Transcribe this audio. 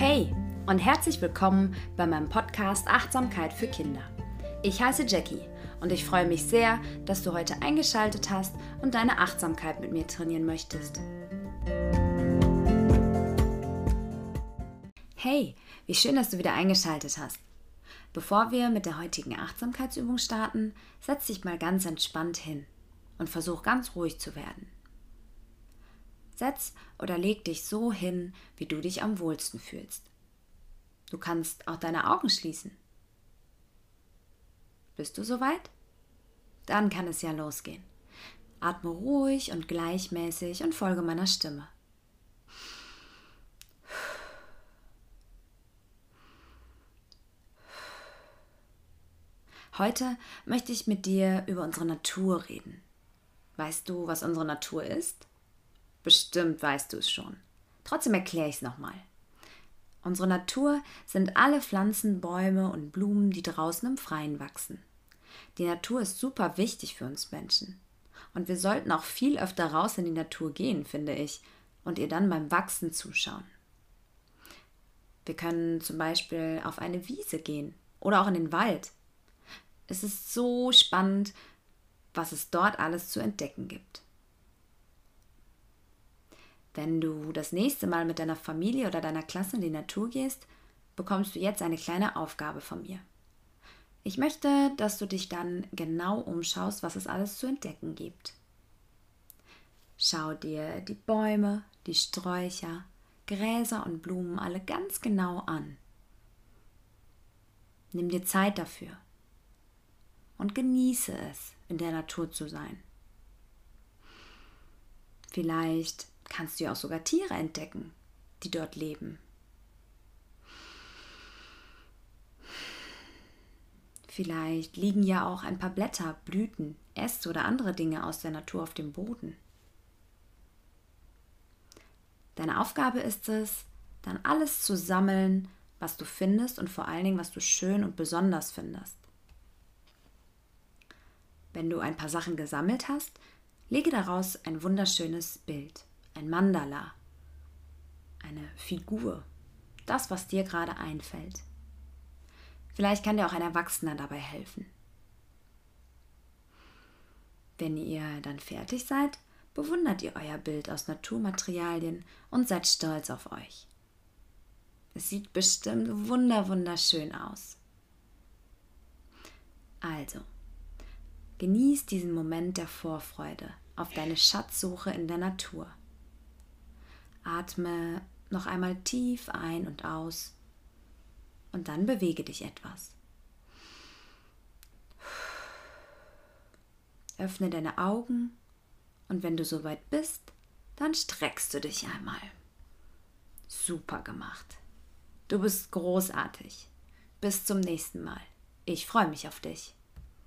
Hey und herzlich willkommen bei meinem Podcast Achtsamkeit für Kinder. Ich heiße Jackie und ich freue mich sehr, dass du heute eingeschaltet hast und deine Achtsamkeit mit mir trainieren möchtest. Hey, wie schön, dass du wieder eingeschaltet hast. Bevor wir mit der heutigen Achtsamkeitsübung starten, setz dich mal ganz entspannt hin und versuch ganz ruhig zu werden. Setz oder leg dich so hin, wie du dich am wohlsten fühlst. Du kannst auch deine Augen schließen. Bist du soweit? Dann kann es ja losgehen. Atme ruhig und gleichmäßig und folge meiner Stimme. Heute möchte ich mit dir über unsere Natur reden. Weißt du, was unsere Natur ist? Bestimmt weißt du es schon. Trotzdem erkläre ich es nochmal. Unsere Natur sind alle Pflanzen, Bäume und Blumen, die draußen im Freien wachsen. Die Natur ist super wichtig für uns Menschen. Und wir sollten auch viel öfter raus in die Natur gehen, finde ich, und ihr dann beim Wachsen zuschauen. Wir können zum Beispiel auf eine Wiese gehen oder auch in den Wald. Es ist so spannend, was es dort alles zu entdecken gibt. Wenn du das nächste Mal mit deiner Familie oder deiner Klasse in die Natur gehst, bekommst du jetzt eine kleine Aufgabe von mir. Ich möchte, dass du dich dann genau umschaust, was es alles zu entdecken gibt. Schau dir die Bäume, die Sträucher, Gräser und Blumen alle ganz genau an. Nimm dir Zeit dafür und genieße es, in der Natur zu sein. Vielleicht kannst du ja auch sogar Tiere entdecken, die dort leben. Vielleicht liegen ja auch ein paar Blätter, Blüten, Äste oder andere Dinge aus der Natur auf dem Boden. Deine Aufgabe ist es, dann alles zu sammeln, was du findest und vor allen Dingen, was du schön und besonders findest. Wenn du ein paar Sachen gesammelt hast, lege daraus ein wunderschönes Bild ein Mandala, eine Figur, das, was dir gerade einfällt. Vielleicht kann dir auch ein Erwachsener dabei helfen. Wenn ihr dann fertig seid, bewundert ihr euer Bild aus Naturmaterialien und seid stolz auf euch. Es sieht bestimmt wunder wunderschön aus. Also, genieß diesen Moment der Vorfreude auf deine Schatzsuche in der Natur. Atme noch einmal tief ein und aus und dann bewege dich etwas. Öffne deine Augen und wenn du soweit bist, dann streckst du dich einmal. Super gemacht. Du bist großartig. Bis zum nächsten Mal. Ich freue mich auf dich.